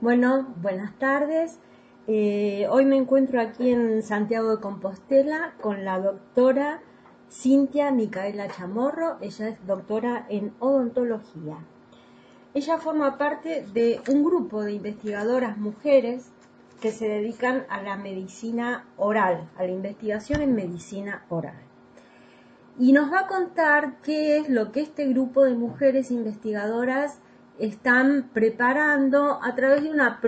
Bueno, buenas tardes. Eh, hoy me encuentro aquí en Santiago de Compostela con la doctora Cintia Micaela Chamorro. Ella es doctora en odontología. Ella forma parte de un grupo de investigadoras mujeres que se dedican a la medicina oral, a la investigación en medicina oral. Y nos va a contar qué es lo que este grupo de mujeres investigadoras están preparando a través de una,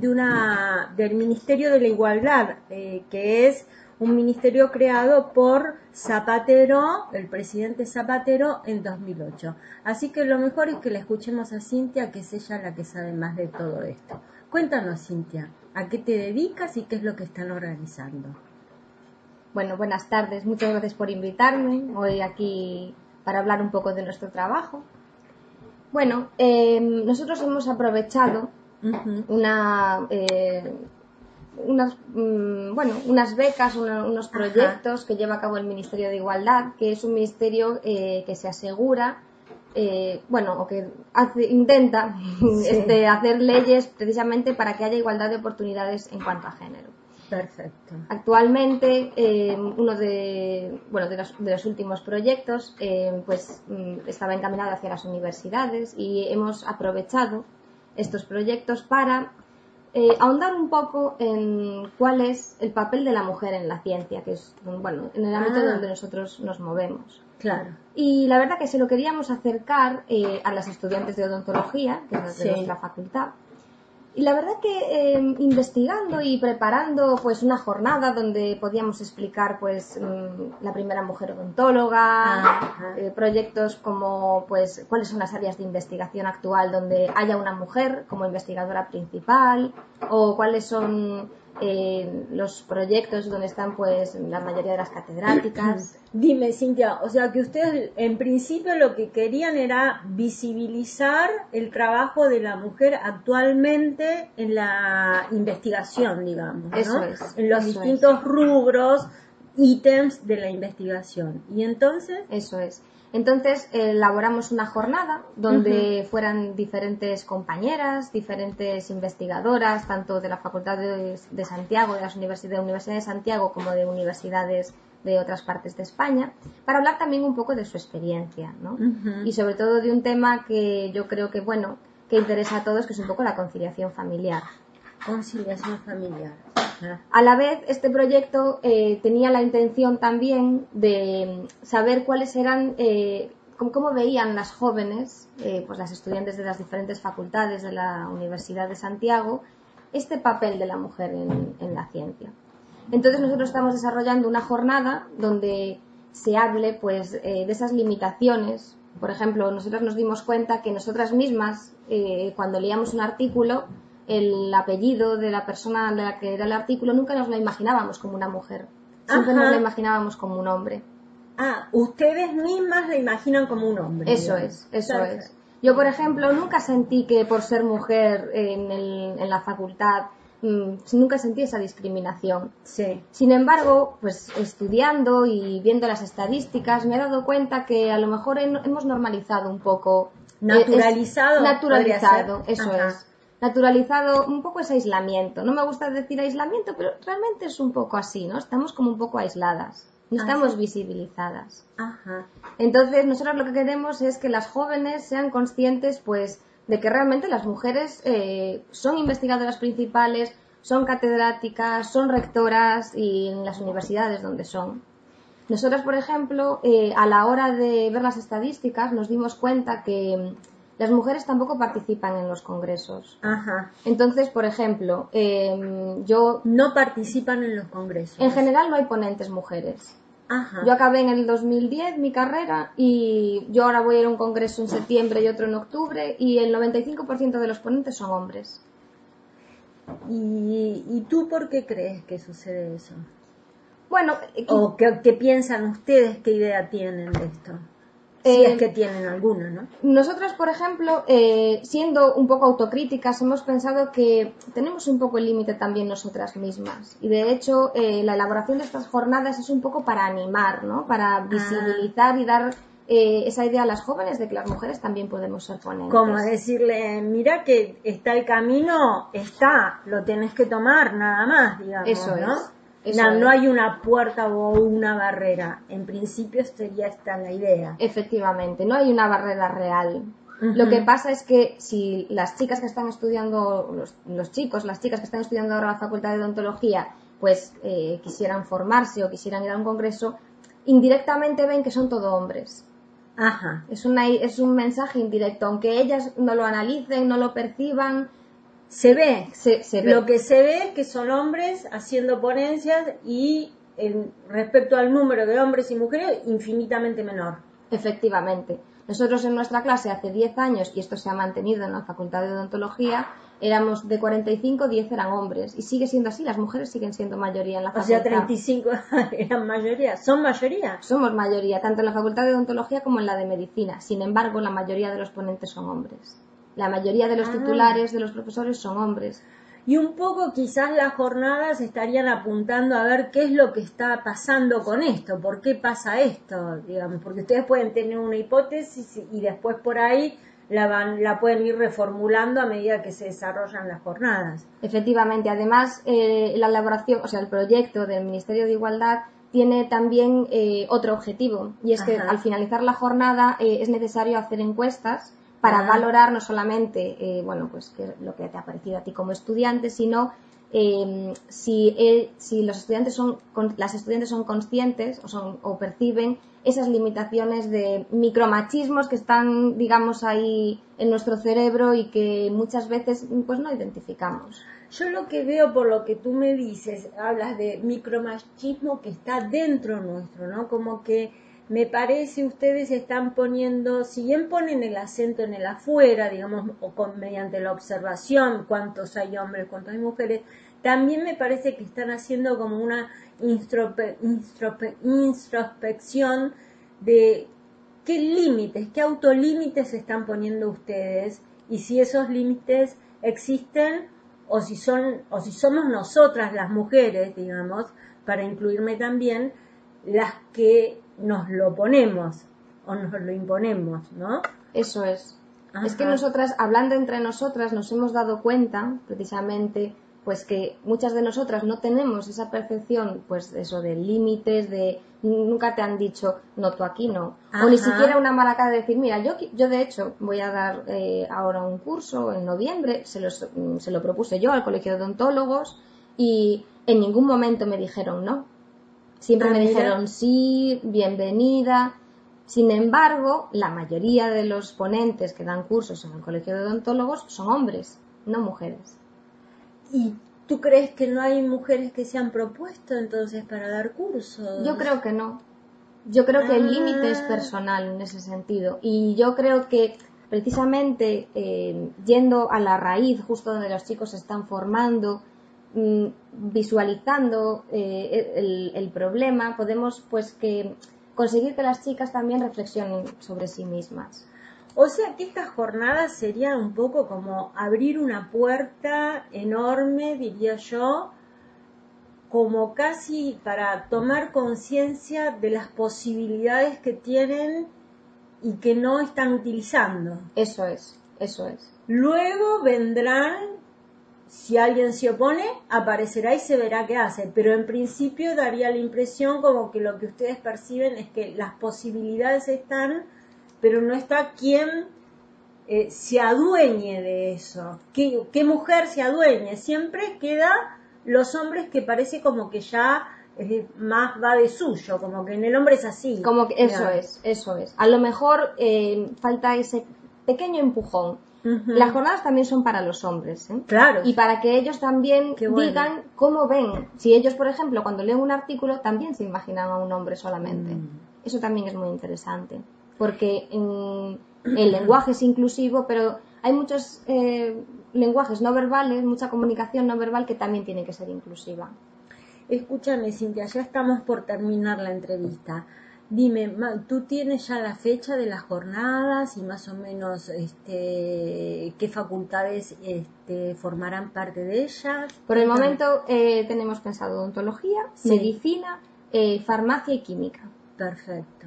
de una del Ministerio de la Igualdad, eh, que es un ministerio creado por Zapatero, el presidente Zapatero, en 2008. Así que lo mejor es que la escuchemos a Cintia, que es ella la que sabe más de todo esto. Cuéntanos, Cintia, ¿a qué te dedicas y qué es lo que están organizando? Bueno, buenas tardes. Muchas gracias por invitarme hoy aquí para hablar un poco de nuestro trabajo. Bueno, em, nosotros hemos aprovechado una, eh, unas, mm, bueno, unas becas, unos proyectos que lleva a cabo el Ministerio de Igualdad, que es un ministerio eh, que se asegura, eh, bueno, o que hace, intenta este, hacer leyes precisamente para que haya igualdad de oportunidades en cuanto a género. Perfecto. Actualmente, eh, uno de, bueno, de, los, últimos proyectos eh, pues, mm, estaba encaminado hacia las universidades y hemos aprovechado estos proyectos para eh, ahondar un poco en cuál es el papel de la mujer en la ciencia, que es bueno, en el ámbito ah. donde nosotros nos movemos. Claro. Y la verdad que se lo queríamos acercar a las estudiantes de odontología, que es de nuestra facultad, y la verdad que em, investigando y preparando pues una jornada donde podíamos explicar pues mm, la primera mujer odontóloga, eh, proyectos como pues cuáles son las áreas de investigación actual donde haya una mujer como investigadora principal o cuáles son los proyectos donde están pues la mayoría de las catedráticas. Dime, Cintia, o sea que ustedes en principio lo que querían era visibilizar el trabajo de la mujer actualmente en la investigación, digamos, Eso es, en los distintos rubros, ítems de la investigación. Y entonces... Eso es. Entonces elaboramos una jornada donde fueran diferentes compañeras, diferentes investigadoras, tanto de la Facultad de, Santiago, de, las universidades, de Universidad de Santiago, como de universidades de otras partes de España, para hablar también un poco de su experiencia, ¿no? Y sobre todo de un tema que yo creo que, bueno, que interesa a todos, que es un poco la conciliación familiar. Conciliación familiar. A la vez, este proyecto eh, tenía la intención también de saber cuáles eran, eh, cómo, veían las jóvenes, eh, pues las estudiantes de las diferentes facultades de la Universidad de Santiago, este papel de la mujer en, la ciencia. Entonces nosotros estamos desarrollando una jornada donde se hable pues de esas limitaciones. Por ejemplo, nosotros nos dimos cuenta que nosotras mismas, cuando leíamos un artículo, el apellido de la persona de la que era el artículo, nunca nos la imaginábamos como una mujer. Siempre nos la imaginábamos como un hombre. Ah, ustedes mismas la imaginan como un hombre. Eso es, eso es. Yo, por ejemplo, nunca sentí que por ser mujer en, en la facultad mm, nunca sentí esa discriminación. Sí. Sin embargo, pues estudiando y viendo las estadísticas me he dado cuenta que a lo mejor hemos normalizado un poco. Naturalizado. naturalizado, eso es naturalizado un poco ese aislamiento. No me gusta decir aislamiento, pero realmente es un poco así, ¿no? Estamos como un poco aisladas, no ah, estamos visibilizadas. Ajá. Entonces, nosotros lo que queremos es que las jóvenes sean conscientes, pues, de que realmente las mujeres eh, son investigadoras principales, son catedráticas, son rectoras y en las universidades donde son. Nosotros, por ejemplo, eh, a la hora de ver las estadísticas, nos dimos cuenta que las mujeres tampoco participan en los congresos. Ajá. Entonces, por ejemplo, em, yo... No participan en los congresos. En general no hay ponentes mujeres. Ajá. Yo acabé en el 2010 mi carrera y yo ahora voy a ir a un congreso en septiembre y otro en octubre y el 95% de los ponentes son hombres. ¿Y, ¿Y, tú por qué crees que sucede eso? Bueno, ¿o qué, qué piensan ustedes, qué idea tienen de esto? Si es eh, que tienen alguna, ¿no? Nosotras, por ejemplo, eh, siendo un poco autocríticas, hemos pensado que tenemos un poco el límite también nosotras mismas. Y de hecho, eh, la elaboración de estas jornadas es un poco para animar, ¿no? Para ah. visibilizar y dar eh, esa idea a las jóvenes de que las mujeres también podemos ser ponentes. Como decirle, mira que está el camino, está, lo tenés que tomar, nada más, digamos, Eso ¿no? es, no, no hay una puerta o una barrera. En principio sería esta la idea. Efectivamente, no hay una barrera real. Lo que pasa es que si las chicas que están estudiando, los, los chicos, las chicas que están estudiando ahora la facultad de odontología, pues eh, quisieran formarse o quisieran ir a un congreso, indirectamente ven que son todo hombres. Ajá. Es, una, es un mensaje indirecto, aunque ellas no lo analicen, no lo perciban, Se ve, se, se ve. Lo que se ve es que son hombres haciendo ponencias y en- respecto al número de hombres y mujeres infinitamente menor. Efectivamente. Nosotros en nuestra clase hace 10 años, y esto se ha mantenido en la Facultad de Odontología, éramos de 45, 10 eran hombres. Y sigue siendo así, las mujeres siguen siendo mayoría en la O facultad. sea, 35 eran mayoría. Son mayoría. Somos mayoría, tanto en la Facultad de Odontología como en la de Medicina. Sin embargo, la mayoría de los ponentes son hombres. La mayoría de los Ah. titulares, de los profesores, son hombres. Y un poco quizás las jornadas estarían apuntando a ver qué es lo que está pasando con esto, por qué pasa esto, digamos, porque ustedes pueden tener una hipótesis y después por ahí la, van, la pueden ir reformulando a medida que se desarrollan las jornadas. Efectivamente, además, eh, la elaboración, o sea, el proyecto del Ministerio de Igualdad tiene también eh, otro objetivo, y es que al finalizar la jornada eh, es necesario hacer encuestas para valorar no solamente eh, bueno, pues que lo que te ha parecido a ti como estudiante, sino eh, si, eh, si los estudiantes son, con- las estudiantes son conscientes o, son, o perciben esas limitaciones de micromachismos que están, digamos, ahí en nuestro cerebro y que muchas veces pues no identificamos. Yo lo que veo por lo que tú me dices, hablas de micromachismo que está dentro nuestro, ¿no? Como que me parece ustedes están poniendo, si bien ponen el acento en el afuera, digamos, o con, mediante la observación, cuántos hay hombres, cuántos hay mujeres, también me parece que están haciendo como una introspección de qué límites, qué autolímites están poniendo ustedes y si esos límites existen o si son o si somos nosotras las mujeres, digamos, para incluirme también las que nos lo ponemos o nos lo imponemos, ¿no? Eso es. Es que nosotras, hablando entre nosotras, nos hemos dado cuenta, precisamente, pues que muchas de nosotras no tenemos esa percepción, pues eso, de límites, de nunca te han dicho, no, tú aquí no. O ni siquiera una mala cara de decir, mira, yo, yo de hecho voy a dar eh, ahora un curso en noviembre, se, los- mm, se lo propuse yo al Colegio de Odontólogos y en ningún momento me dijeron no. Siempre me dijeron sí, bienvenida. Sin embargo, la mayoría de los ponentes que dan cursos en el Colegio de Odontólogos son hombres, no mujeres. ¿Y tú crees que no hay mujeres que se han propuesto entonces para dar cursos? Yo creo que no. Yo creo que el Ah. límite es personal en ese sentido. Y yo creo que precisamente eh, yendo a la raíz, justo donde los chicos se están formando, visualizando eh, el, el problema, podemos pues que conseguir que las chicas también reflexionen sobre sí mismas. O sea que estas jornadas serían un poco como abrir una puerta enorme, diría yo, como casi para tomar conciencia de las posibilidades que tienen y que no están utilizando. Eso es, eso es. Luego vendrán, si alguien se opone, aparecerá y se verá qué hace, pero en principio daría la impresión como que lo que ustedes perciben es que las posibilidades están, pero no está quien eh, se adueñe de eso. ¿Qué, ¿Qué mujer se adueñe? Siempre queda los hombres que parece como que ya eh, más va de suyo, como que en el hombre es así. Como que eso es, eso es. A lo mejor eh, falta ese pequeño empujón. Las jornadas también son para los hombres, ¿eh? Claro. Y para que ellos también bueno. digan cómo ven. Si ellos, por ejemplo, cuando leen un artículo, también se imaginan a un hombre solamente. Mm. Eso también es muy interesante. Porque mm, el lenguaje es inclusivo, pero hay muchos eh, lenguajes no verbales, mucha comunicación no verbal que también tiene que ser inclusiva. Escúchame, Cintia, ya estamos por terminar la entrevista. Dime, ¿tú tienes ya la fecha de las jornadas y más o menos este, qué facultades este, formarán parte de ellas? Por el momento eh, tenemos pensado odontología, Sí. medicina, eh, farmacia y química. Perfecto.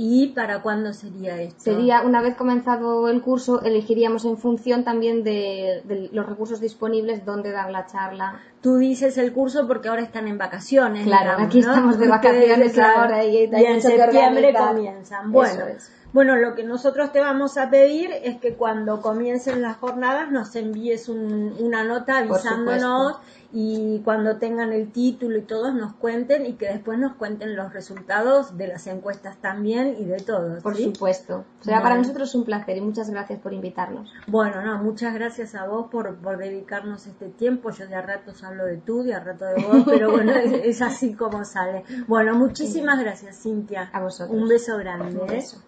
¿Y para cuándo sería esto? Sería, una vez comenzado el curso, elegiríamos en función también de, de los recursos disponibles dónde dar la charla. Tú dices el curso porque ahora están en vacaciones. Claro, digamos, aquí ¿no? estamos de Ustedes, vacaciones claro, ahora y hay y en mucho septiembre comienzan. Bueno, Eso es. Bueno, lo que nosotros te vamos a pedir es que cuando comiencen las jornadas nos envíes un- una nota avisándonos y cuando tengan el título y todos nos cuenten y que después nos cuenten los resultados de las encuestas también y de todo. Por ¿sí? supuesto. Será para nosotros un placer y muchas gracias por invitarnos. Bueno, no, muchas gracias a vos por, por dedicarnos este tiempo. Yo de a ratos hablo de tú, de a rato de vos, pero bueno, es, es así como sale. Bueno, muchísimas gracias, Cintia. A vosotros. Un beso grande. Un ¿eh? beso.